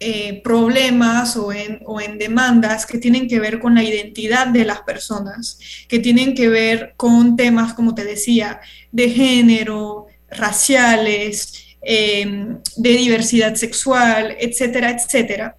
eh, problemas o en, o en, demandas que tienen que ver con la identidad de las personas, que tienen que ver con temas, como te decía, de género, raciales, de diversidad sexual, etcétera, etcétera.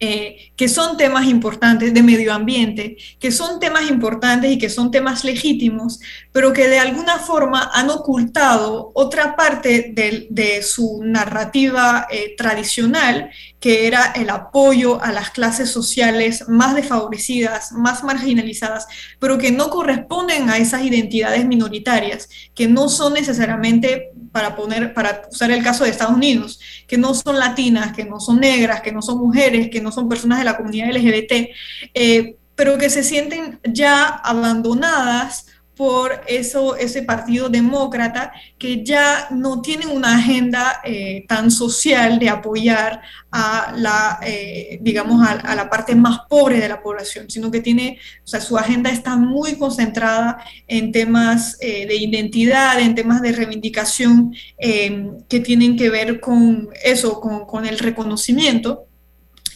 Eh, que son temas importantes de medio ambiente, que son temas importantes y que son temas legítimos, pero que de alguna forma han ocultado otra parte de, su narrativa eh, tradicional, que era el apoyo a las clases sociales más desfavorecidas, más marginalizadas, pero que no corresponden a esas identidades minoritarias, que no son necesariamente para poner, para usar el caso de Estados Unidos, que no son latinas, que no son negras, que no son mujeres, que no son personas de la comunidad LGBT, eh, pero que se sienten ya abandonadas por eso, ese partido demócrata que ya no tiene una agenda eh, tan social de apoyar a la, eh, digamos, a, la parte más pobre de la población, sino que tiene, o sea, su agenda está muy concentrada en temas de identidad, en temas de reivindicación que tienen que ver con eso, con, con el reconocimiento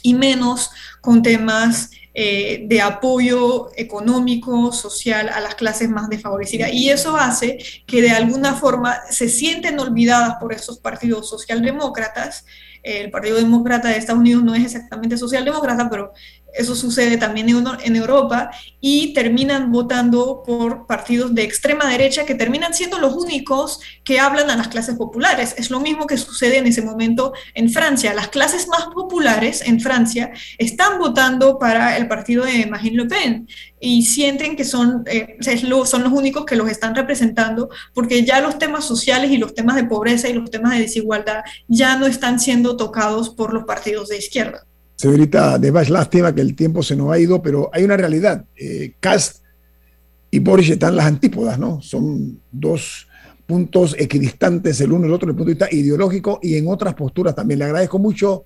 y menos con temas eh, de apoyo económico, social a las clases más desfavorecidas. Y eso hace que de alguna forma se sienten olvidadas por esos partidos socialdemócratas el Partido Demócrata de Estados Unidos no es exactamente socialdemócrata, pero eso sucede también en, Europa, y terminan votando por partidos de extrema derecha que terminan siendo los únicos que hablan a las clases populares. Es lo mismo que sucede en ese momento en Francia. Las clases más populares en Francia están votando para el partido de Marine Le Pen y sienten que son, eh, son los únicos que los están representando porque ya los temas sociales y los temas de pobreza y los temas de desigualdad ya no están siendo tocados por los partidos de izquierda.
Señorita Debach, lástima que el tiempo se nos ha ido, pero hay una realidad. Eh, Cast y Boris están las antípodas, ¿no? Son dos puntos equidistantes el uno y el otro, desde el punto de vista ideológico y en otras posturas también. Le agradezco mucho,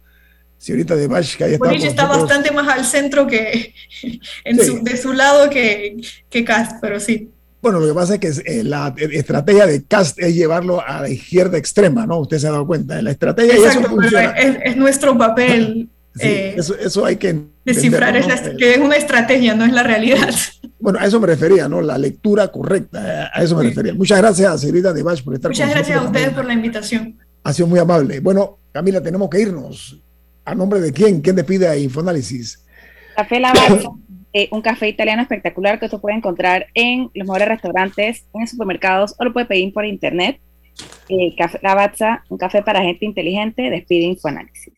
señorita Debach, que haya estado.
Boris está bastante más al centro que de su lado que, que Cast, pero sí.
Bueno, lo que pasa es que eh, la estrategia de Cast es llevarlo a la izquierda extrema, ¿no? Usted se ha dado cuenta. La estrategia
Exacto, es, es, nuestro papel
eh, eso, hay que
descifrar, que es una estrategia, no es la realidad.
Bueno, a eso me refería, ¿no? La lectura correcta, a eso me refería. Muchas gracias, señorita Debach, por estar
Muchas gracias a ustedes por la invitación.
Ha sido muy amable. Bueno, Camila, tenemos que irnos. ¿A nombre de quién? ¿Quién despide a Infoanálisis?
Café Lavazza, eh, un café italiano espectacular que usted puede encontrar en los mejores restaurantes, en supermercados o lo puede pedir por internet. Eh, café Lavazza, un café para gente inteligente, despide Infoanálisis.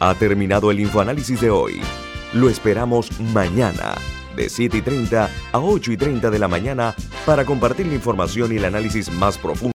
Ha terminado el infoanálisis de hoy. Lo esperamos mañana, de 7 y 30 a 8 y 30 de la mañana, para compartir la información y el análisis más profundo.